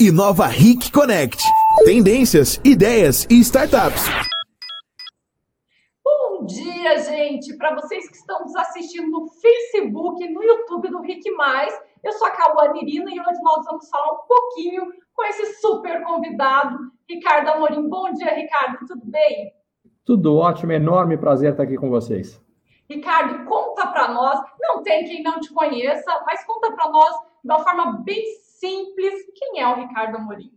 Inova Ric Connect. Tendências, ideias e startups. Bom dia, gente! Para vocês que estão nos assistindo no Facebook e no YouTube do Rick Mais, eu sou a Cauane Irina e hoje nós vamos falar um pouquinho com esse super convidado, Ricardo Amorim. Bom dia, Ricardo, tudo bem? Tudo ótimo, enorme prazer estar aqui com vocês. Ricardo, conta para nós, não tem quem não te conheça, mas conta para nós de uma forma bem simples, quem é o Ricardo Amorim?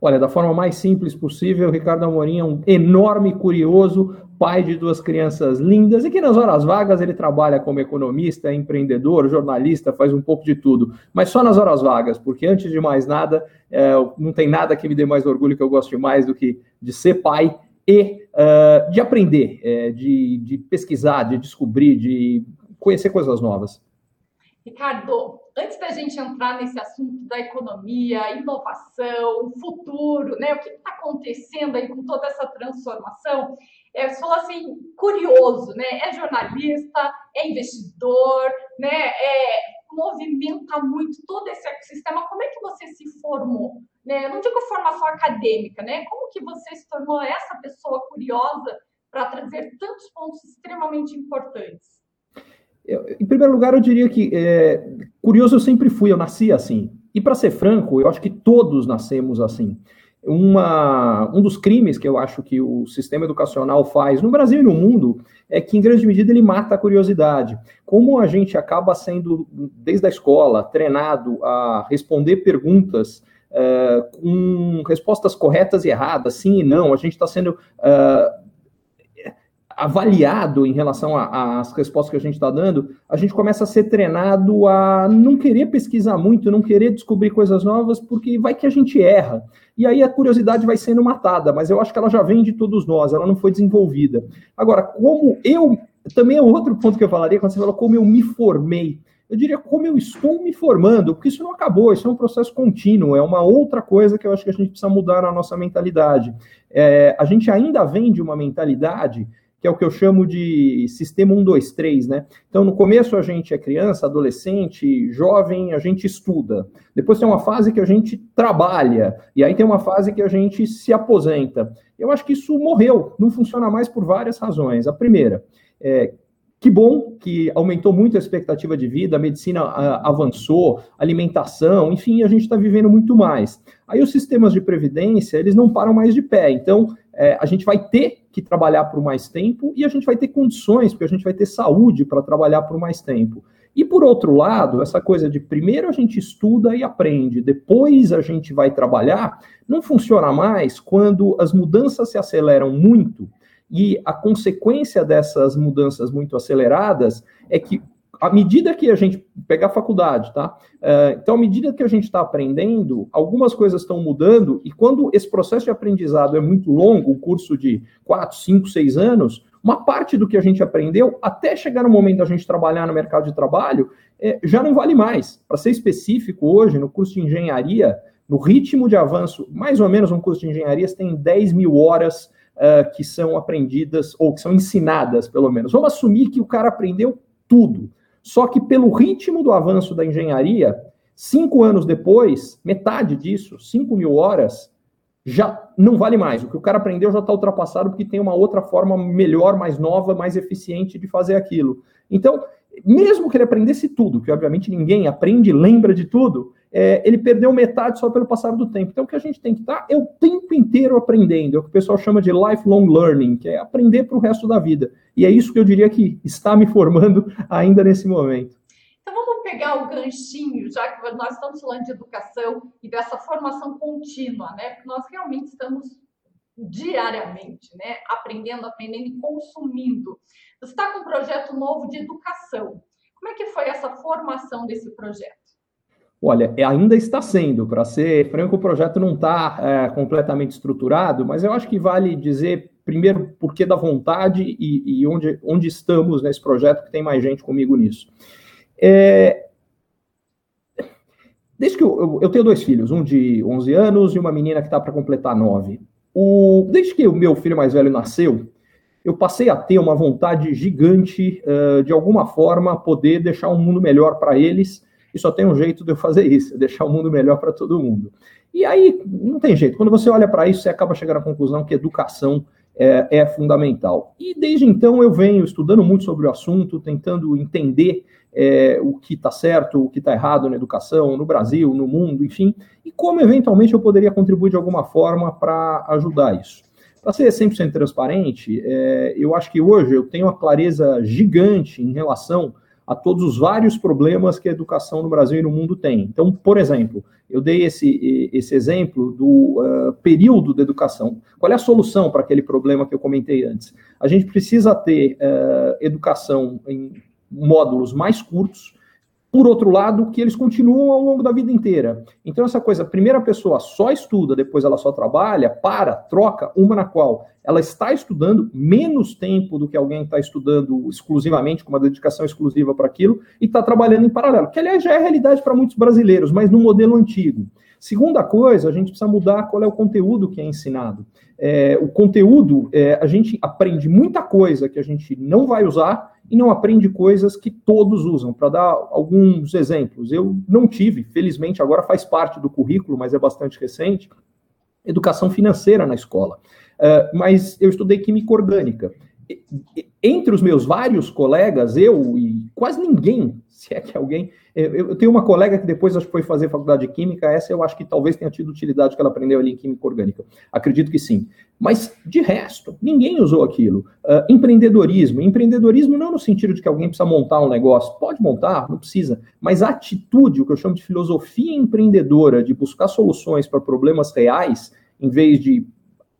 Olha, da forma mais simples possível, Ricardo Amorim é um enorme curioso, pai de duas crianças lindas e que nas horas vagas ele trabalha como economista, empreendedor, jornalista, faz um pouco de tudo, mas só nas horas vagas, porque antes de mais nada, é, não tem nada que me dê mais orgulho que eu goste mais do que de ser pai e uh, de aprender, é, de, de pesquisar, de descobrir, de conhecer coisas novas. Ricardo, antes da gente entrar nesse assunto da economia, inovação, futuro, né? O que está acontecendo aí com toda essa transformação? É, falou assim, curioso, né? É jornalista, é investidor, né? É, movimenta muito todo esse ecossistema. Como é que você se formou? Né? Não digo formação acadêmica, né? Como que você se tornou essa pessoa curiosa para trazer tantos pontos extremamente importantes? Eu, em primeiro lugar, eu diria que é, curioso eu sempre fui, eu nasci assim. E para ser franco, eu acho que todos nascemos assim. Uma, um dos crimes que eu acho que o sistema educacional faz no Brasil e no mundo é que, em grande medida, ele mata a curiosidade. Como a gente acaba sendo, desde a escola, treinado a responder perguntas uh, com respostas corretas e erradas, sim e não, a gente está sendo uh, avaliado em relação às respostas que a gente está dando, a gente começa a ser treinado a não querer pesquisar muito, não querer descobrir coisas novas, porque vai que a gente erra. E aí a curiosidade vai sendo matada, mas eu acho que ela já vem de todos nós, ela não foi desenvolvida. Agora, como eu. Também é outro ponto que eu falaria quando você falou como eu me formei. Eu diria como eu estou me formando, porque isso não acabou, isso é um processo contínuo, é uma outra coisa que eu acho que a gente precisa mudar na nossa mentalidade. É, a gente ainda vem de uma mentalidade que é o que eu chamo de sistema 1, 2, 3, né? Então, no começo a gente é criança, adolescente, jovem, a gente estuda. Depois tem uma fase que a gente trabalha, e aí tem uma fase que a gente se aposenta. Eu acho que isso morreu, não funciona mais por várias razões. A primeira, é, que bom que aumentou muito a expectativa de vida, a medicina a, avançou, alimentação, enfim, a gente está vivendo muito mais. Aí os sistemas de previdência, eles não param mais de pé. Então, é, a gente vai ter que trabalhar por mais tempo e a gente vai ter condições, porque a gente vai ter saúde para trabalhar por mais tempo. E por outro lado, essa coisa de primeiro a gente estuda e aprende, depois a gente vai trabalhar, não funciona mais quando as mudanças se aceleram muito e a consequência dessas mudanças muito aceleradas é que à medida que a gente pegar a faculdade, tá? Uh, então, à medida que a gente está aprendendo, algumas coisas estão mudando, e quando esse processo de aprendizado é muito longo, um curso de 4, 5, 6 anos, uma parte do que a gente aprendeu, até chegar no momento da gente trabalhar no mercado de trabalho, é, já não vale mais. Para ser específico, hoje, no curso de engenharia, no ritmo de avanço, mais ou menos um curso de engenharia, você tem 10 mil horas uh, que são aprendidas, ou que são ensinadas, pelo menos. Vamos assumir que o cara aprendeu tudo. Só que pelo ritmo do avanço da engenharia, cinco anos depois, metade disso, cinco mil horas, já não vale mais. O que o cara aprendeu já está ultrapassado porque tem uma outra forma melhor, mais nova, mais eficiente de fazer aquilo. Então, mesmo que ele aprendesse tudo, que obviamente ninguém aprende e lembra de tudo, é, ele perdeu metade só pelo passar do tempo. Então, o que a gente tem que estar é o tempo inteiro aprendendo, é o que o pessoal chama de lifelong learning, que é aprender para o resto da vida. E é isso que eu diria que está me formando ainda nesse momento. Então, vamos pegar o ganchinho, já que nós estamos falando de educação e dessa formação contínua, né? Porque nós realmente estamos diariamente, né? Aprendendo, aprendendo e consumindo. Você está com um projeto novo de educação. Como é que foi essa formação desse projeto? Olha, é, ainda está sendo, para ser franco, o projeto não está é, completamente estruturado, mas eu acho que vale dizer, primeiro, por que da vontade e, e, onde, onde estamos nesse projeto, que tem mais gente comigo nisso. É, desde que eu, eu, eu, tenho dois filhos, um de 11 anos e uma menina que está para completar 9. O, desde que o meu filho mais velho nasceu, eu passei a ter uma vontade gigante, uh, de alguma forma, poder deixar um mundo melhor para eles e só tem um jeito de eu fazer isso, é deixar o mundo melhor para todo mundo. E aí, não tem jeito. Quando você olha para isso, você acaba chegando à conclusão que educação é, é, fundamental. E desde então eu venho estudando muito sobre o assunto, tentando entender é, o que está certo, o que está errado na educação, no Brasil, no mundo, enfim, e como eventualmente eu poderia contribuir de alguma forma para ajudar isso. Para ser 100% transparente, é, eu acho que hoje eu tenho uma clareza gigante em relação a todos os vários problemas que a educação no Brasil e no mundo tem. Então, por exemplo, eu dei esse, esse exemplo do uh, período da educação. Qual é a solução para aquele problema que eu comentei antes? A gente precisa ter uh, educação em módulos mais curtos, por outro lado, que eles continuam ao longo da vida inteira. Então, essa coisa, a primeira pessoa só estuda, depois ela só trabalha, para, troca, uma na qual ela está estudando menos tempo do que alguém está estudando exclusivamente, com uma dedicação exclusiva para aquilo, e está trabalhando em paralelo, que aliás já é realidade para muitos brasileiros, mas no modelo antigo. Segunda coisa, a gente precisa mudar qual é o conteúdo que é ensinado. É, o conteúdo, é, a gente aprende muita coisa que a gente não vai usar e não aprende coisas que todos usam. Para dar alguns exemplos, eu não tive, felizmente agora faz parte do currículo, mas é bastante recente, educação financeira na escola. Uh, mas eu estudei química orgânica. Entre os meus vários colegas, eu e quase ninguém se é que alguém. Eu, eu, tenho uma colega que depois acho que foi fazer faculdade de Química, essa eu acho que talvez tenha tido utilidade que ela aprendeu ali em Química Orgânica. Acredito que sim. Mas, de resto, ninguém usou aquilo. Uh, empreendedorismo. Empreendedorismo não no sentido de que alguém precisa montar um negócio. Pode montar, não precisa. Mas a atitude, o que eu chamo de filosofia empreendedora, de buscar soluções para problemas reais, em vez de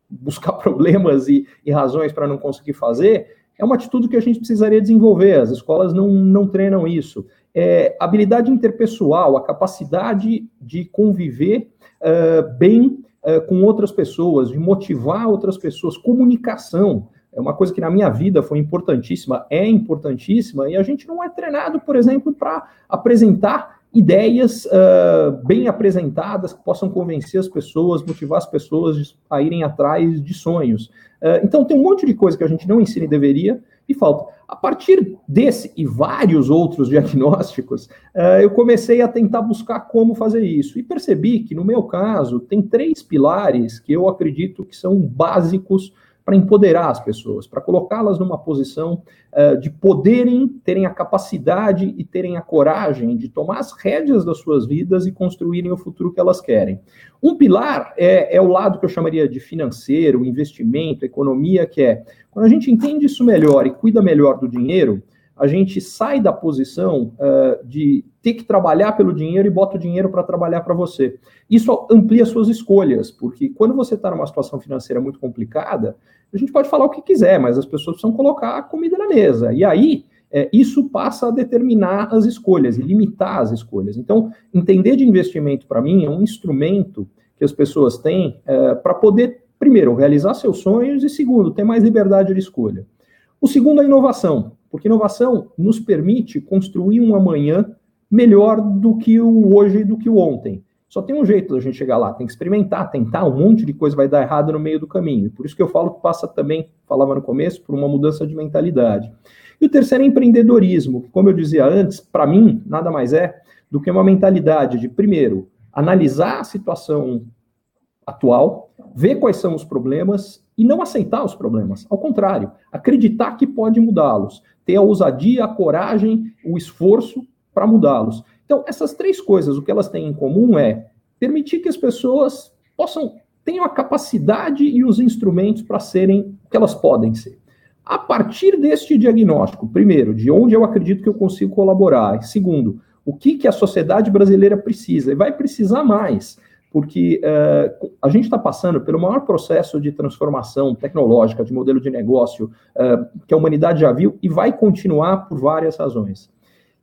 buscar problemas e, e razões para não conseguir fazer, é uma atitude que a gente precisaria desenvolver. As escolas não, não treinam isso. É, habilidade interpessoal, a capacidade de conviver uh, bem uh, com outras pessoas, de motivar outras pessoas, comunicação. É uma coisa que na minha vida foi importantíssima, é importantíssima, e a gente não é treinado, por exemplo, para apresentar ideias uh, bem apresentadas que possam convencer as pessoas, motivar as pessoas a irem atrás de sonhos. Uh, então, tem um monte de coisa que a gente não ensina e deveria, e falta. A partir desse e vários outros diagnósticos, uh, eu comecei a tentar buscar como fazer isso. E percebi que, no meu caso, tem três pilares que eu acredito que são básicos para empoderar as pessoas, para colocá-las numa posição uh, de poderem, terem a capacidade e terem a coragem de tomar as rédeas das suas vidas e construírem o futuro que elas querem. Um pilar é, é o lado que eu chamaria de financeiro, investimento, economia, que é quando a gente entende isso melhor e cuida melhor do dinheiro, a gente sai da posição uh, de ter que trabalhar pelo dinheiro e bota o dinheiro para trabalhar para você. Isso amplia suas escolhas, porque quando você está numa situação financeira muito complicada, a gente pode falar o que quiser, mas as pessoas precisam colocar a comida na mesa. E aí, é, isso passa a determinar as escolhas e limitar as escolhas. Então, entender de investimento, para mim, é um instrumento que as pessoas têm é, para poder, primeiro, realizar seus sonhos e, segundo, ter mais liberdade de escolha. O segundo é a inovação, porque inovação nos permite construir um amanhã melhor do que o hoje e do que o ontem. Só tem um jeito da gente chegar lá, tem que experimentar, tentar, um monte de coisa vai dar errado no meio do caminho. Por isso que eu falo que passa também, falava no começo, por uma mudança de mentalidade. E o terceiro é empreendedorismo, que, como eu dizia antes, para mim, nada mais é do que uma mentalidade de, primeiro, analisar a situação atual, ver quais são os problemas e não aceitar os problemas. Ao contrário, acreditar que pode mudá-los, ter a ousadia, a coragem, o esforço para mudá-los. Então, essas três coisas, o que elas têm em comum é permitir que as pessoas possam tenham a capacidade e os instrumentos para serem o que elas podem ser. A partir deste diagnóstico, primeiro, de onde eu acredito que eu consigo colaborar, segundo, o que, que a sociedade brasileira precisa, e vai precisar mais, porque uh, a gente está passando pelo maior processo de transformação tecnológica, de modelo de negócio uh, que a humanidade já viu e vai continuar por várias razões.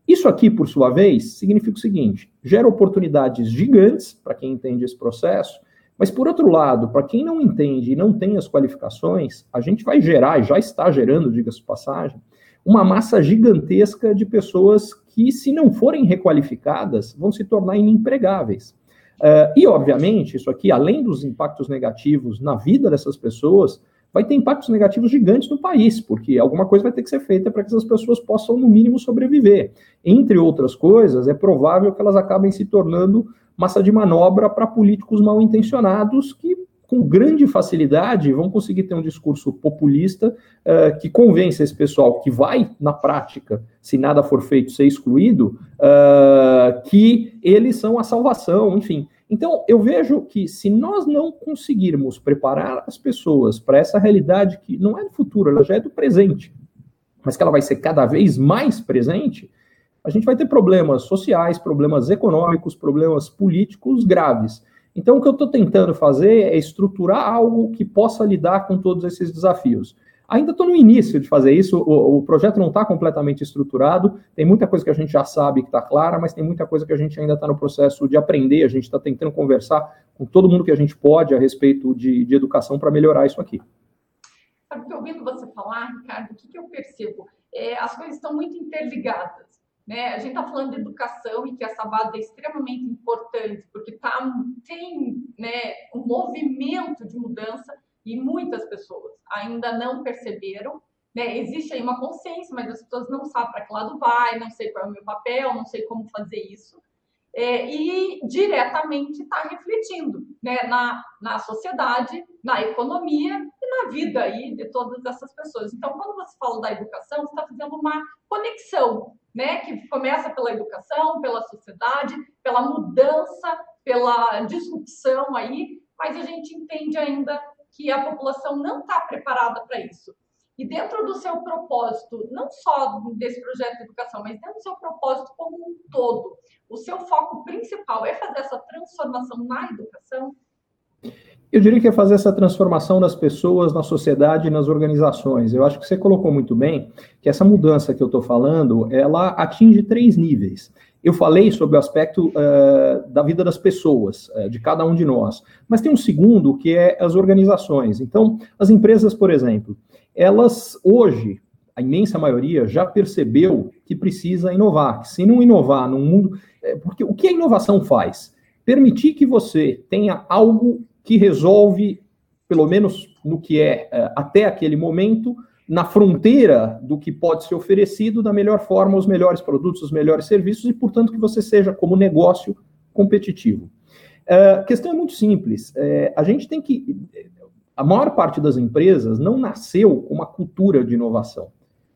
Isso aqui, por sua vez, significa o seguinte: gera oportunidades gigantes para quem entende esse processo, mas por outro lado, para quem não entende e não tem as qualificações, a gente vai gerar, já está gerando, diga-se de passagem, uma massa gigantesca de pessoas que, se não forem requalificadas, vão se tornar inempregáveis. Uh, e, obviamente, isso aqui, além dos impactos negativos na vida dessas pessoas, vai ter impactos negativos gigantes no país, porque alguma coisa vai ter que ser feita para que essas pessoas possam, no mínimo, sobreviver. Entre outras coisas, é provável que elas acabem se tornando massa de manobra para políticos mal intencionados que com grande facilidade vão conseguir ter um discurso populista uh, que convence esse pessoal que vai, na prática, se nada for feito, ser excluído, uh, que eles são a salvação, enfim. Então, eu vejo que se nós não conseguirmos preparar as pessoas para essa realidade que não é do futuro, ela já é do presente, mas que ela vai ser cada vez mais presente, a gente vai ter problemas sociais, problemas econômicos, problemas políticos graves. Então, o que eu estou tentando fazer é estruturar algo que possa lidar com todos esses desafios. Ainda estou no início de fazer isso, o, o projeto não está completamente estruturado, tem muita coisa que a gente já sabe que está clara, mas tem muita coisa que a gente ainda está no processo de aprender, a gente está tentando conversar com todo mundo que a gente pode a respeito de, de educação para melhorar isso aqui. Sabe ouvindo você falar, Ricardo, o que, que eu percebo? É, as coisas estão muito interligadas. Né? A gente está falando de educação e que essa base é extremamente importante, porque tá, tem né, um movimento de mudança e muitas pessoas ainda não perceberam. Né? Existe aí uma consciência, mas as pessoas não sabem para que lado vai, não sei qual é o meu papel, não sei como fazer isso. É, e diretamente está refletindo né, na, na sociedade, na economia na vida aí de todas essas pessoas. Então, quando você fala da educação, você está fazendo uma conexão né, que começa pela educação, pela sociedade, pela mudança, pela disrupção aí, mas a gente entende ainda que a população não está preparada para isso. E dentro do seu propósito, não só desse projeto de educação, mas dentro do seu propósito como um todo, o seu foco principal é fazer essa transformação na educação? Eu diria que é fazer essa transformação das pessoas, na sociedade e nas organizações. Eu acho que você colocou muito bem que essa mudança que eu estou falando, ela atinge três níveis. Eu falei sobre o aspecto uh, da vida das pessoas, uh, de cada um de nós. Mas tem um segundo, que é as organizações. Então, as empresas, por exemplo, elas hoje, a imensa maioria, já percebeu que precisa inovar. Se não inovar num mundo. É, porque o que a inovação faz? Permitir que você tenha algo que resolve, pelo menos no que é, é até aquele momento, na fronteira do que pode ser oferecido da melhor forma, os melhores produtos, os melhores serviços, e, portanto, que você seja, como negócio, competitivo. É, a questão é muito simples. É, a gente tem que. A maior parte das empresas não nasceu com uma cultura de inovação.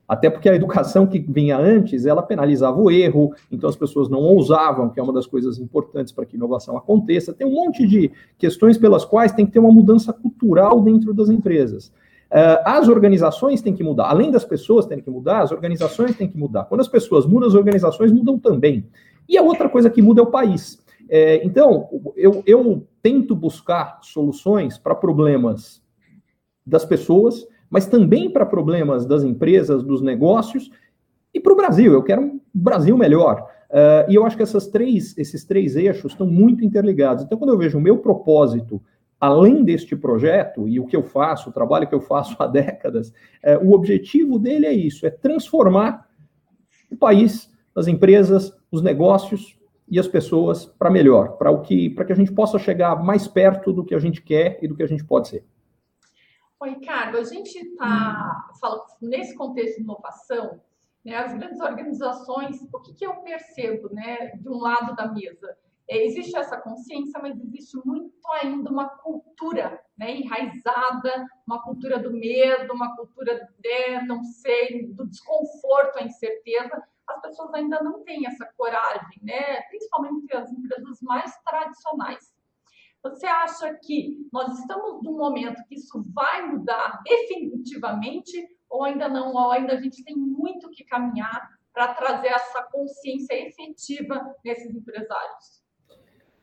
Até porque a educação que vinha antes, ela penalizava o erro, então as pessoas não ousavam, que é uma das coisas importantes para que inovação aconteça. Tem um monte de questões pelas quais tem que ter uma mudança cultural dentro das empresas. Uh, as organizações têm que mudar. Além das pessoas terem que mudar, as organizações têm que mudar. Quando as pessoas mudam, as organizações mudam também. E a outra coisa que muda é o país. É, então, eu, eu tento buscar soluções para problemas das pessoas, mas também para problemas das empresas, dos negócios e para o Brasil. Eu quero um Brasil melhor. Uh, e eu acho que essas três, esses três eixos estão muito interligados. Então, quando eu vejo o meu propósito, além deste projeto, e o que eu faço, o trabalho que eu faço há décadas, uh, o objetivo dele é isso: é transformar o país, as empresas, os negócios e as pessoas para melhor, para o que, para que a gente possa chegar mais perto do que a gente quer e do que a gente pode ser. Oi, Ricardo, a gente está falando nesse contexto de inovação, né, as grandes organizações, o que, que eu percebo né, de um lado da mesa? É, existe essa consciência, mas existe muito ainda uma cultura né, enraizada, uma cultura do medo, uma cultura de não sei, do desconforto, a incerteza. As pessoas ainda não têm essa coragem, né, principalmente as empresas mais tradicionais. Você acha que nós estamos num momento que isso vai mudar definitivamente ou ainda não? Ou ainda a gente tem muito que caminhar para trazer essa consciência efetiva nesses empresários?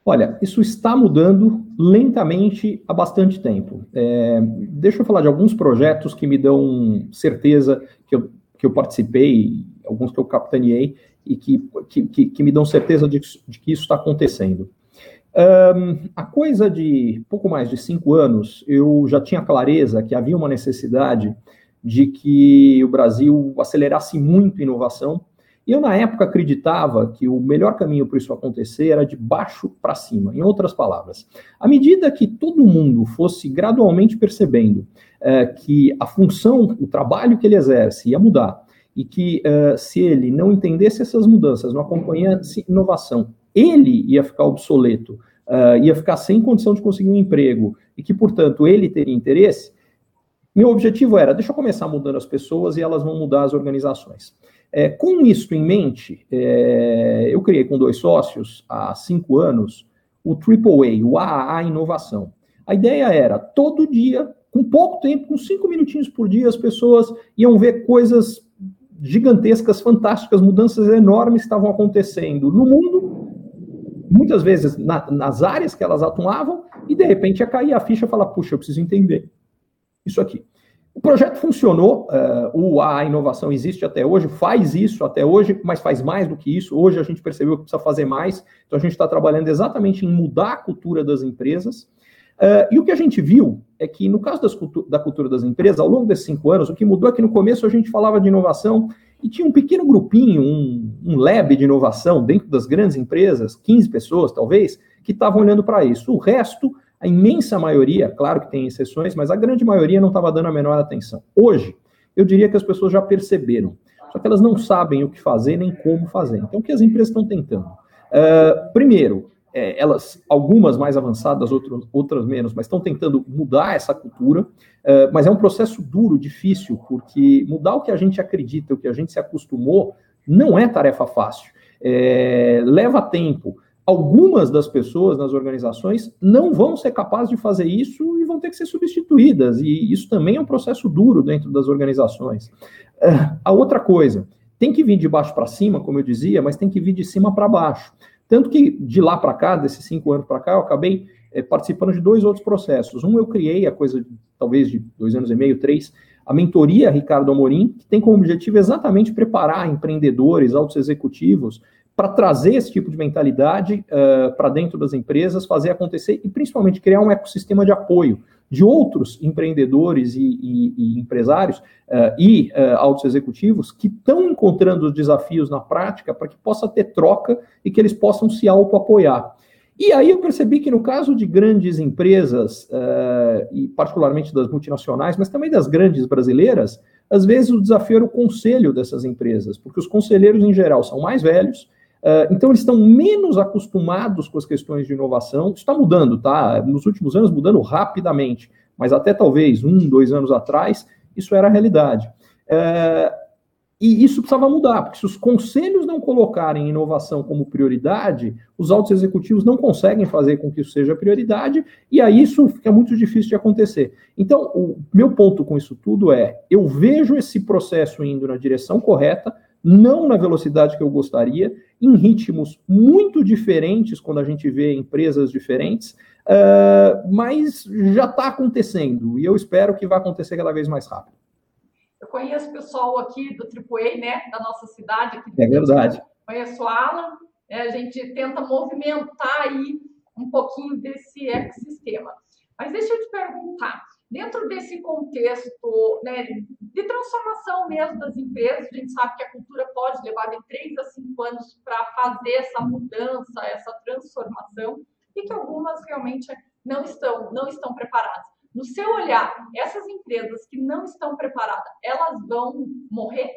Olha, isso está mudando lentamente há bastante tempo. É, deixa eu falar de alguns projetos que me dão certeza que eu, que eu participei, alguns que eu capitaneei, e que, que, que me dão certeza de, de que isso está acontecendo. Um, a coisa de pouco mais de cinco anos, eu já tinha clareza que havia uma necessidade de que o Brasil acelerasse muito a inovação E eu, na época, acreditava que o melhor caminho para isso acontecer era de baixo para cima. Em outras palavras, à medida que todo mundo fosse gradualmente percebendo é, que a função, o trabalho que ele exerce ia mudar, e que uh, se ele não entendesse essas mudanças, não acompanhasse inovação, ele ia ficar obsoleto, uh, ia ficar sem condição de conseguir um emprego, e que, portanto, ele teria interesse, meu objetivo era, deixa eu começar mudando as pessoas e elas vão mudar as organizações. É, com isso em mente, é, eu criei com dois sócios, há cinco anos, o AAA, o AAA Inovação. A ideia era, todo dia, com pouco tempo, com cinco minutinhos por dia, as pessoas iam ver coisas gigantescas, fantásticas, mudanças enormes estavam acontecendo no mundo, muitas vezes na, nas áreas que elas atuavam, e de repente ia cair a ficha e falar, puxa, eu preciso entender isso aqui. O projeto funcionou, uh, a inovação existe até hoje, faz isso até hoje, mas faz mais do que isso. Hoje a gente percebeu que precisa fazer mais, então a gente está trabalhando exatamente em mudar a cultura das empresas. Uh, e o que a gente viu é que, no caso das, da cultura das empresas, ao longo desses cinco anos, o que mudou é que no começo a gente falava de inovação e tinha um pequeno grupinho, um, um lab de inovação dentro das grandes empresas, 15 pessoas talvez, que estavam olhando para isso. O resto a imensa maioria, claro que tem exceções, mas a grande maioria não estava dando a menor atenção. Hoje, eu diria que as pessoas já perceberam, só que elas não sabem o que fazer nem como fazer. Então, o que as empresas estão tentando? Uh, primeiro, é, elas, algumas mais avançadas, outras, outras menos, mas estão tentando mudar essa cultura, uh, mas é um processo duro, difícil, porque mudar o que a gente acredita, o que a gente se acostumou, não é tarefa fácil. É, leva tempo, algumas das pessoas nas organizações não vão ser capazes de fazer isso e vão ter que ser substituídas. E isso também é um processo duro dentro das organizações. Uh, a outra coisa, tem que vir de baixo para cima, como eu dizia, mas tem que vir de cima para baixo. Tanto que de lá para cá, desses cinco anos para cá, eu acabei é, participando de dois outros processos. Um, eu criei a coisa, talvez de dois anos e meio, três, a mentoria Ricardo Amorim, que tem como objetivo exatamente preparar empreendedores, altos executivos, para trazer esse tipo de mentalidade uh, para dentro das empresas, fazer acontecer e principalmente criar um ecossistema de apoio de outros empreendedores e, e, e empresários uh, e uh, altos executivos que estão encontrando os desafios na prática para que possa ter troca e que eles possam se auto-apoiar. E aí eu percebi que no caso de grandes empresas, e particularmente das multinacionais, mas também das grandes brasileiras, às vezes o desafio era o conselho dessas empresas, porque os conselheiros em geral são mais velhos, então, eles estão menos acostumados com as questões de inovação. Isso está mudando, tá? Nos últimos anos, mudando rapidamente, mas até talvez um, dois anos atrás, isso era a realidade. Uh, e isso precisava mudar, porque se os conselhos não colocarem inovação como prioridade, os altos executivos não conseguem fazer com que isso seja prioridade, e aí isso fica muito difícil de acontecer. Então, o meu ponto com isso tudo é: eu vejo esse processo indo na direção correta, não na velocidade que eu gostaria, em ritmos muito diferentes quando a gente vê empresas diferentes, uh, mas já está acontecendo e eu espero que vá acontecer cada vez mais rápido. Eu conheço o pessoal aqui do AAA, né, da nossa cidade. Aqui é verdade. Conheço o Alan, né, a gente tenta movimentar aí um pouquinho desse ecossistema. Mas deixa eu te perguntar, dentro desse contexto né, de transformação mesmo das empresas, a gente sabe que a cultura pode levar de três a cinco anos para fazer essa mudança, essa transformação, e que algumas realmente não estão, não estão preparadas. No seu olhar, essas empresas que não estão preparadas, elas vão morrer?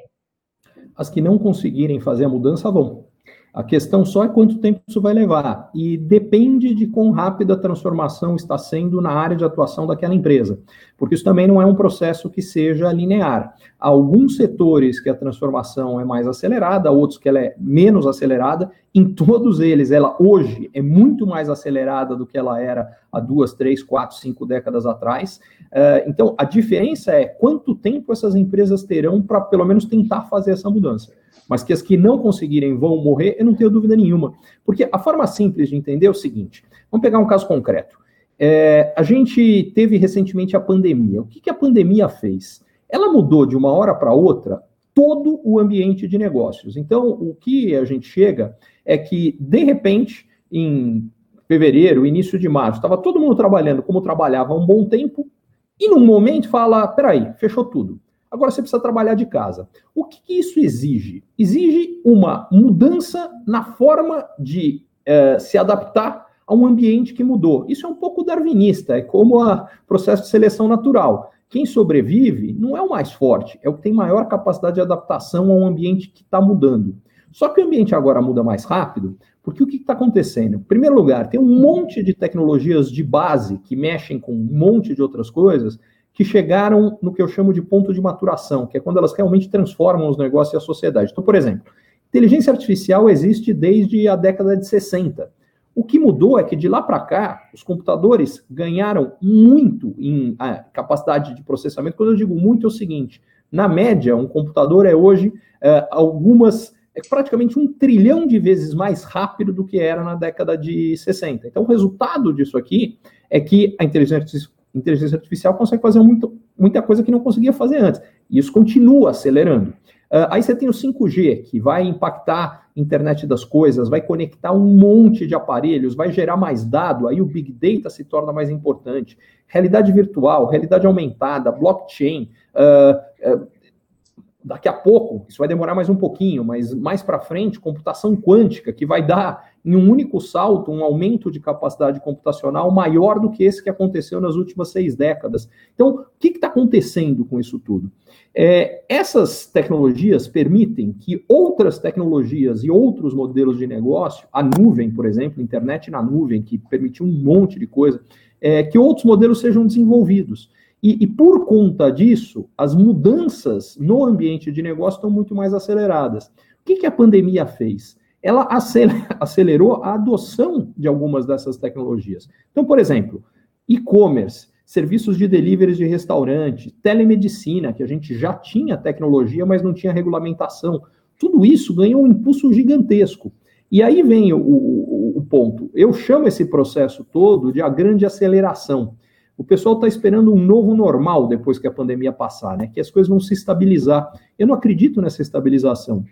As que não conseguirem fazer a mudança vão. A questão só é quanto tempo isso vai levar e depende de quão rápida a transformação está sendo na área de atuação daquela empresa, porque isso também não é um processo que seja linear. Há alguns setores que a transformação é mais acelerada, outros que ela é menos acelerada. Em todos eles, ela hoje é muito mais acelerada do que ela era há duas, três, quatro, cinco décadas atrás. Uh, então, a diferença é quanto tempo essas empresas terão para pelo menos tentar fazer essa mudança mas que as que não conseguirem vão morrer, eu não tenho dúvida nenhuma. Porque a forma simples de entender é o seguinte: vamos pegar um caso concreto. É, a gente teve recentemente a pandemia. O que, que a pandemia fez? Ela mudou de uma hora para outra todo o ambiente de negócios. Então, o que a gente chega é que, de repente, em fevereiro, início de março, estava todo mundo trabalhando como trabalhava há um bom tempo, e num momento fala: peraí, fechou tudo. Agora você precisa trabalhar de casa. O que, que isso exige? Exige uma mudança na forma de eh, se adaptar a um ambiente que mudou. Isso é um pouco darwinista, é como o processo de seleção natural. Quem sobrevive não é o mais forte, é o que tem maior capacidade de adaptação a um ambiente que está mudando. Só que o ambiente agora muda mais rápido, porque o que está acontecendo? Em primeiro lugar, tem um monte de tecnologias de base que mexem com um monte de outras coisas que chegaram no que eu chamo de ponto de maturação, que é quando elas realmente transformam os negócios e a sociedade. Então, por exemplo, inteligência artificial existe desde a década de 60. O que mudou é que de lá para cá, os computadores ganharam muito em ah, capacidade de processamento. Quando eu digo muito, é o seguinte: na média, um computador é hoje é, algumas, é praticamente um trilhão de vezes mais rápido do que era na década de 60. Então, o resultado disso aqui é que a inteligência, inteligência artificial consegue fazer muito, muita coisa que não conseguia fazer antes. E isso continua acelerando. Uh, aí você tem o 5G, que vai impactar a internet das coisas, vai conectar um monte de aparelhos, vai gerar mais dado, aí o Big Data se torna mais importante. Realidade virtual, realidade aumentada, blockchain. Uh, uh, daqui a pouco, isso vai demorar mais um pouquinho, mas mais para frente, computação quântica, que vai dar em um único salto um aumento de capacidade computacional maior do que esse que aconteceu nas últimas seis décadas. Então, o que está acontecendo com isso tudo? É, essas tecnologias permitem que outras tecnologias e outros modelos de negócio, a nuvem, por exemplo, internet na nuvem, que permitiu um monte de coisa, é, que outros modelos sejam desenvolvidos. E, e, por conta disso, as mudanças no ambiente de negócio estão muito mais aceleradas. O que, que a pandemia fez? Ela acelerou a adoção de algumas dessas tecnologias. Então, por exemplo, e-commerce, serviços de delivery de restaurante, telemedicina, que a gente já tinha tecnologia, mas não tinha regulamentação. Tudo isso ganhou um impulso gigantesco. E aí vem o, o, o ponto. Eu chamo esse processo todo de a grande aceleração. O pessoal está esperando um novo normal depois que a pandemia passar, né? Que as coisas vão se estabilizar. Eu não acredito nessa estabilização.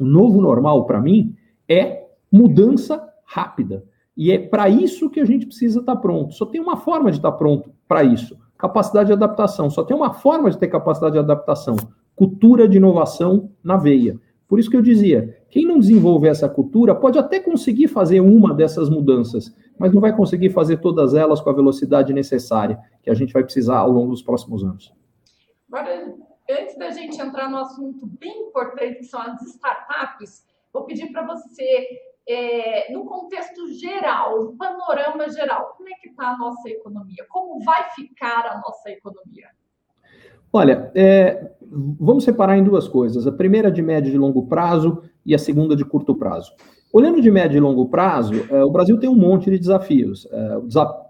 O novo normal, para mim, é mudança rápida. E é para isso que a gente precisa estar tá pronto. Só tem uma forma de estar tá pronto para isso: capacidade de adaptação. Só tem uma forma de ter capacidade de adaptação: cultura de inovação na veia. Por isso que eu dizia: quem não desenvolver essa cultura pode até conseguir fazer uma dessas mudanças, mas não vai conseguir fazer todas elas com a velocidade necessária que a gente vai precisar ao longo dos próximos anos. Agora, antes da gente entrar no assunto bem importante, que são as startups, vou pedir para você, é, no contexto geral, no panorama geral, como é que está a nossa economia? Como vai ficar a nossa economia? Olha, é, vamos separar em duas coisas. A primeira de médio e de longo prazo e a segunda de curto prazo. Olhando de médio e longo prazo, é, o Brasil tem um monte de desafios. É,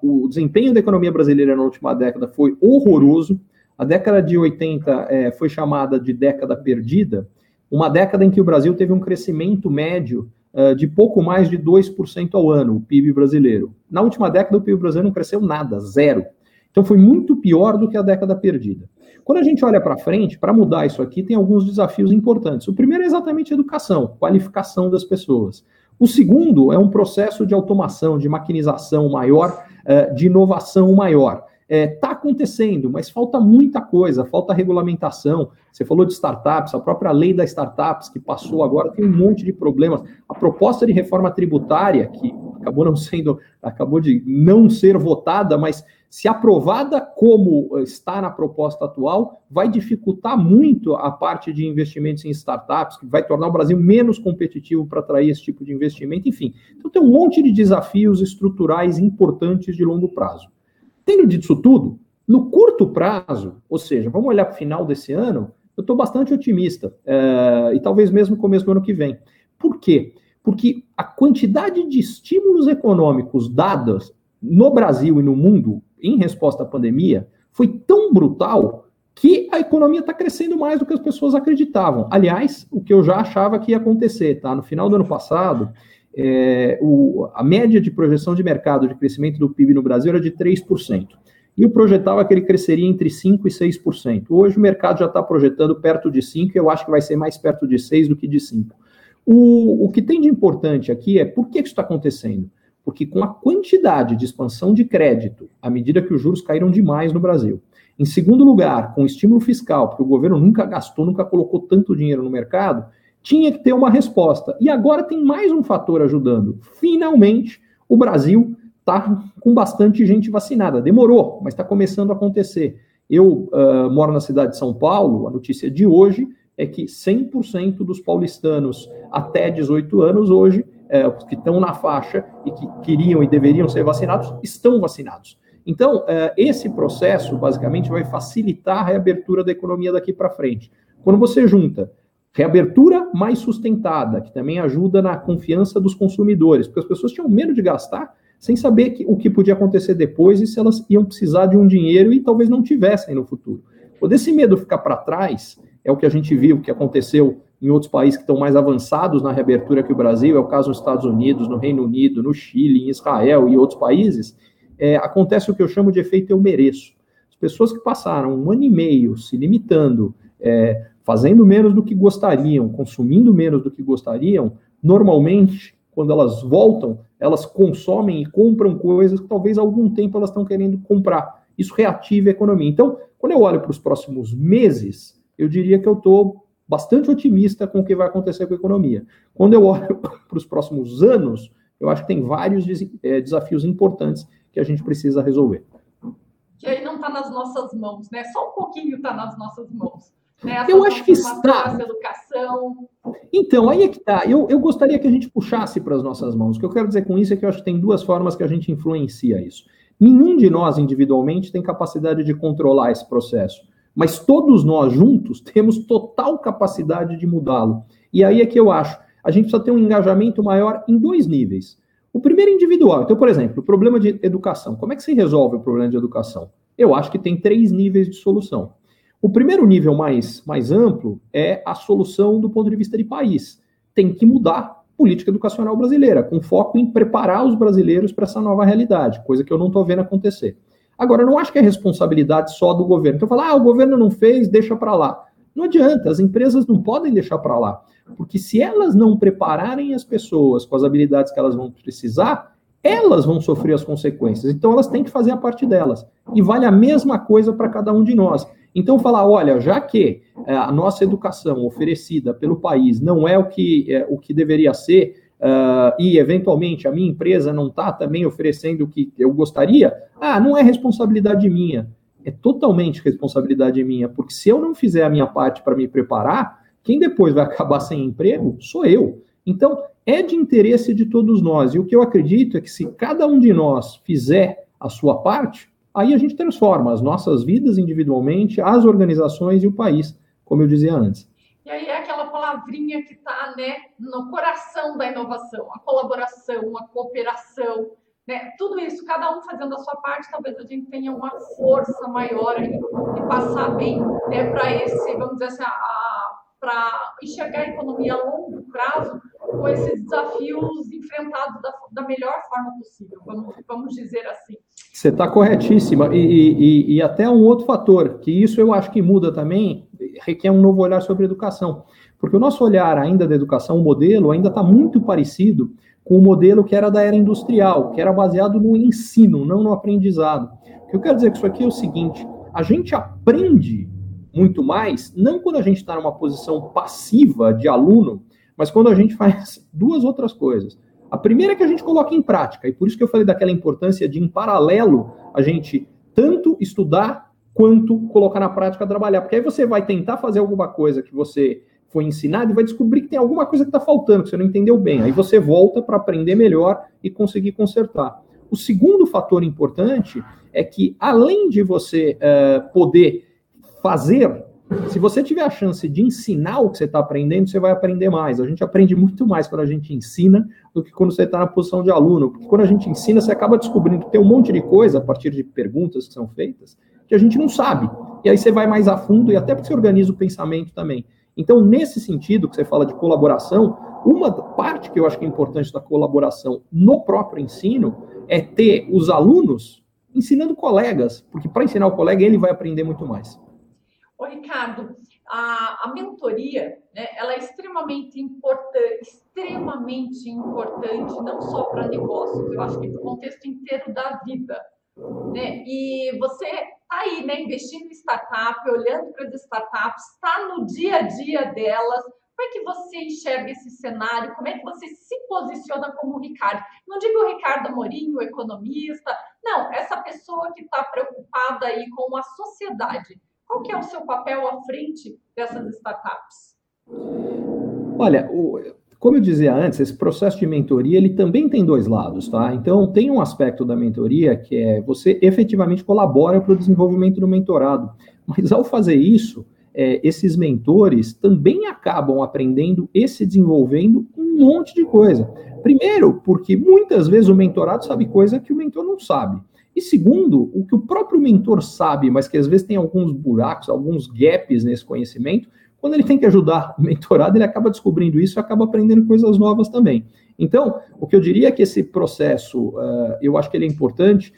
o, desempenho da economia brasileira na última década foi horroroso. A década de 80 é, foi chamada de década perdida, uma década em que o Brasil teve um crescimento médio de pouco mais de 2% ao ano, o PIB brasileiro. Na última década, o PIB brasileiro não cresceu nada, zero. Então foi muito pior do que a década perdida. Quando a gente olha para frente, para mudar isso aqui, tem alguns desafios importantes. O primeiro é exatamente educação, qualificação das pessoas. O segundo é um processo de automação, de maquinização maior, eh, de inovação maior. Está é, tá acontecendo, mas falta muita coisa, falta regulamentação. Você falou de startups, a própria lei das startups que passou agora tem um monte de problemas. A proposta de reforma tributária, que acabou não sendo, acabou de não ser votada, mas se aprovada como está na proposta atual, vai dificultar muito a parte de investimentos em startups, que vai tornar o Brasil menos competitivo para atrair esse tipo de investimento, enfim. Então tem um monte de desafios estruturais importantes de longo prazo. Tendo dito isso tudo, no curto prazo, ou seja, vamos olhar para o final desse ano, eu estou bastante otimista, é, e talvez mesmo começo do ano que vem. Por quê? Porque a quantidade de estímulos econômicos dados no Brasil e no mundo em resposta à pandemia foi tão brutal que a economia está crescendo mais do que as pessoas acreditavam. Aliás, o que eu já achava que ia acontecer, tá? No final do ano passado, é, o, a média de projeção de mercado de crescimento do PIB no Brasil era de 3%. E eu projetava que ele cresceria entre 5% e 6%. Hoje o mercado já está projetando perto de 5%, e eu acho que vai ser mais perto de 6% do que de 5%. O, o que tem de importante aqui é por que isso está acontecendo? Porque com a quantidade de expansão de crédito, à medida que os juros caíram demais no Brasil, em segundo lugar, com estímulo fiscal, porque o governo nunca gastou, nunca colocou tanto dinheiro no mercado, tinha que ter uma resposta. E agora tem mais um fator ajudando. Finalmente, o Brasil está com bastante gente vacinada. Demorou, mas está começando a acontecer. Eu uh, moro na cidade de São Paulo, a notícia de hoje é que 100% dos paulistanos até 18 anos hoje, é, que estão na faixa e que queriam e deveriam ser vacinados, estão vacinados. Então, é, esse processo, basicamente, vai facilitar a reabertura da economia daqui para frente. Quando você junta reabertura mais sustentada, que também ajuda na confiança dos consumidores, porque as pessoas tinham medo de gastar sem saber que, o que podia acontecer depois e se elas iam precisar de um dinheiro e talvez não tivessem no futuro. Quando esse medo ficar para trás, é o que a gente viu que aconteceu em outros países que estão mais avançados na reabertura que o Brasil, é o caso nos Estados Unidos, no Reino Unido, no Chile, em Israel e outros países, é, acontece o que eu chamo de efeito eu mereço. As pessoas que passaram um ano e meio se limitando, é, fazendo menos do que gostariam, consumindo menos do que gostariam, normalmente, quando elas voltam, elas consomem e compram coisas que talvez há algum tempo elas estão querendo comprar. Isso reativa a economia. Então, quando eu olho para os próximos meses, eu diria que eu estou bastante otimista com o que vai acontecer com a economia. Quando eu olho para os próximos anos, eu acho que tem vários é, desafios importantes que a gente precisa resolver. Que aí não está nas nossas mãos, né? Só um pouquinho está nas nossas mãos. Né? eu acho que está. Educação. Então, aí é que está. Eu, eu gostaria que a gente puxasse para as nossas mãos. O que eu quero dizer com isso é que eu acho que tem duas formas que a gente influencia isso. Nenhum de nós individualmente tem capacidade de controlar esse processo mas todos nós juntos temos total capacidade de mudá-lo. E aí é que eu acho, a gente precisa ter um engajamento maior em dois níveis. O primeiro individual. Então, por exemplo, o problema de educação. Como é que se resolve o problema de educação? Eu acho que tem três níveis de solução. O primeiro nível mais, mais amplo é a solução do ponto de vista de país. Tem que mudar política educacional brasileira, com foco em preparar os brasileiros para essa nova realidade, coisa que eu não estou vendo acontecer. Agora, eu não acho que é responsabilidade só do governo. Então, falar, ah, o governo não fez, deixa para lá. Não adianta, as empresas não podem deixar para lá. Porque se elas não prepararem as pessoas com as habilidades que elas vão precisar, elas vão sofrer as consequências. Então, elas têm que fazer a parte delas. E vale a mesma coisa para cada um de nós. Então, falar, olha, já que é, a nossa educação oferecida pelo país não é o que, é, o que deveria ser, uh, e eventualmente a minha empresa não está também oferecendo o que eu gostaria, ah, não é responsabilidade minha. É totalmente responsabilidade minha, porque se eu não fizer a minha parte para me preparar, quem depois vai acabar sem emprego sou eu. Então, é de interesse de todos nós. E o que eu acredito é que se cada um de nós fizer a sua parte, aí a gente transforma as nossas vidas individualmente, as organizações e o país, como eu dizia antes. E aí é aquela palavrinha que está né, no coração da inovação, a colaboração, a cooperação, né? Tudo isso, cada um fazendo a sua parte, talvez a gente tenha uma força maior aí e passar bem né, para esse, vamos dizer assim, para enxergar a economia a longo prazo com esses desafios enfrentados da, da melhor forma possível, vamos, vamos dizer assim. Você está corretíssima. E, e, e, até um outro fator, que isso eu acho que muda também, requer um novo olhar sobre educação. Porque o nosso olhar ainda da educação, o modelo, ainda está muito parecido com o modelo que era da era industrial, que era baseado no ensino, não no aprendizado. O que eu quero dizer com isso aqui é o seguinte: a gente aprende muito mais, não quando a gente está numa posição passiva de aluno, mas quando a gente faz duas outras coisas. A primeira é que a gente coloca em prática, e por isso que eu falei daquela importância de, em paralelo, a gente tanto estudar quanto colocar na prática trabalhar. Porque aí você vai tentar fazer alguma coisa que você foi ensinado e vai descobrir que tem alguma coisa que está faltando, que você não entendeu bem. Aí você volta para aprender melhor e conseguir consertar. O segundo fator importante é que, além de você uh, poder fazer, se você tiver a chance de ensinar o que você está aprendendo, você vai aprender mais. A gente aprende muito mais quando a gente ensina do que quando você está na posição de aluno. Porque quando a gente ensina, você acaba descobrindo que tem um monte de coisa a partir de perguntas que são feitas que a gente não sabe. E aí você vai mais a fundo e até porque você organiza o pensamento também. Então, nesse sentido que você fala de colaboração, uma parte que eu acho que é importante da colaboração no próprio ensino é ter os alunos ensinando colegas, porque para ensinar o colega ele vai aprender muito mais. Ô, Ricardo, a, a mentoria, né, ela é extremamente importante, extremamente importante, não só para negócios, eu acho que para o contexto inteiro da vida. Né? E você aí, né, investindo em startup, olhando para as startups, está no dia a dia delas. Como é que você enxerga esse cenário? Como é que você se posiciona como Ricardo? Não digo o Ricardo Amorim, o economista, não, essa pessoa que está preocupada aí com a sociedade. Qual que é o seu papel à frente dessas startups? Olha, o, como eu dizia antes, esse processo de mentoria ele também tem dois lados, tá? Então tem um aspecto da mentoria que é você efetivamente colabora para o desenvolvimento do mentorado, mas ao fazer isso, é, esses mentores também acabam aprendendo e se desenvolvendo um monte de coisa. Primeiro, porque muitas vezes o mentorado sabe coisa que o mentor não sabe. E segundo, o que o próprio mentor sabe, mas que às vezes tem alguns buracos, alguns gaps nesse conhecimento, quando ele tem que ajudar o mentorado, ele acaba descobrindo isso e acaba aprendendo coisas novas também. Então, o que eu diria é que esse processo, uh, eu acho que ele é importante,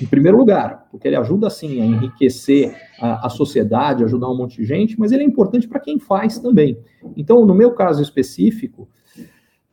em primeiro lugar, porque ele ajuda, sim, a enriquecer a, a sociedade, ajudar um monte de gente, mas ele é importante para quem faz também. Então, no meu caso específico,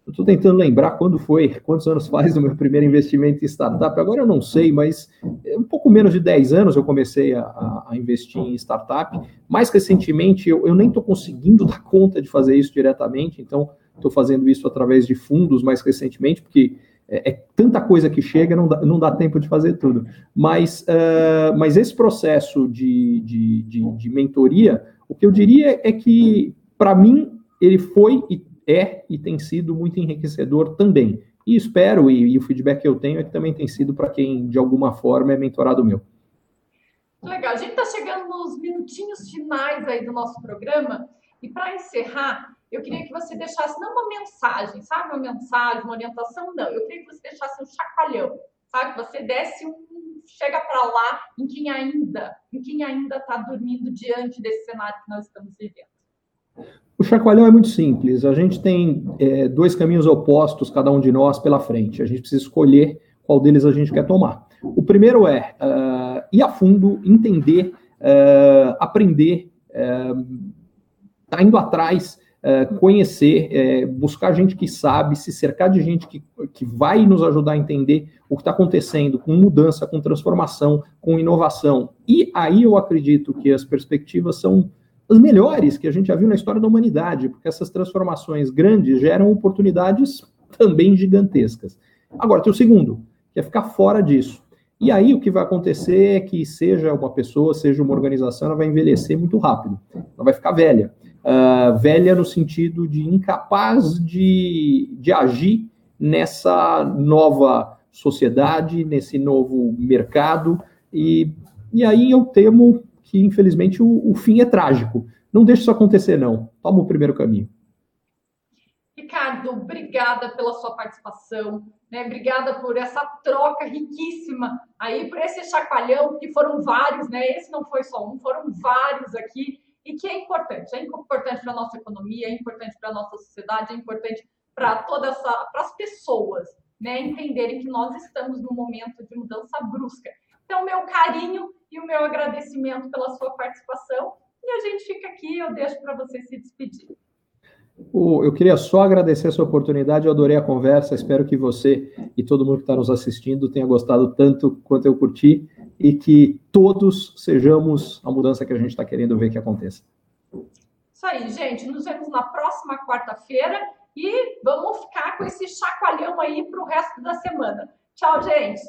eu estou tentando lembrar quando foi, quantos anos faz o meu primeiro investimento em startup. Agora eu não sei, mas é um pouco menos de 10 anos eu comecei a, a investir em startup. Mais recentemente, eu, eu nem estou conseguindo dar conta de fazer isso diretamente, então estou fazendo isso através de fundos mais recentemente, porque é, é, tanta coisa que chega, não dá, não dá tempo de fazer tudo. Mas, uh, mas esse processo de, de, de, de mentoria, o que eu diria é que, para mim, ele foi e é e tem sido muito enriquecedor também. E espero, e, e o feedback que eu tenho é que também tem sido para quem, de alguma forma, é mentorado meu. Legal, a gente está chegando nos minutinhos finais aí do nosso programa, e para encerrar, eu queria que você deixasse não uma mensagem, sabe? Uma mensagem, uma orientação, não. Eu queria que você deixasse um chacoalhão, sabe? Que você desse um. chega para lá em quem ainda, em quem ainda está dormindo diante desse cenário que nós estamos vivendo. O chacoalhão é muito simples. A gente tem é, dois caminhos opostos, cada um de nós, pela frente. A gente precisa escolher qual deles a gente quer tomar. O primeiro é uh, ir a fundo, entender, uh, aprender, uh, indo atrás, uh, conhecer, buscar gente que sabe, se cercar de gente que, que vai nos ajudar a entender o que está acontecendo com mudança, com transformação, com inovação. E aí eu acredito que as perspectivas são as melhores que a gente já viu na história da humanidade, porque essas transformações grandes geram oportunidades também gigantescas. Agora, tem o segundo, que é ficar fora disso. E aí o que vai acontecer é que seja uma pessoa, seja uma organização, ela vai envelhecer muito rápido. Ela vai ficar velha. Uh, velha no sentido de incapaz de, de agir nessa nova sociedade, nesse novo mercado. E, e aí eu temo que infelizmente o, o fim é trágico. Não deixe isso acontecer, não. Toma o primeiro caminho. Ricardo, obrigada pela sua participação, né? Obrigada por essa troca riquíssima aí, por esse chacoalhão, que foram vários, né? Esse não foi só um, foram vários aqui, e que é importante, é importante para a nossa economia, é importante para a nossa sociedade, é importante para toda essa, para as pessoas, né? Entenderem que nós estamos num momento de mudança brusca. Então, meu carinho e o meu agradecimento pela sua participação. E a gente fica aqui, eu deixo para você se despedir. Eu queria só agradecer essa oportunidade, eu adorei a conversa, espero que você e todo mundo que está nos assistindo tenha gostado tanto quanto eu curti e que todos sejamos a mudança que a gente está querendo ver que aconteça. Isso aí, gente, nos vemos na próxima quarta-feira e vamos ficar com esse chacoalhão aí para o resto da semana. Tchau, gente!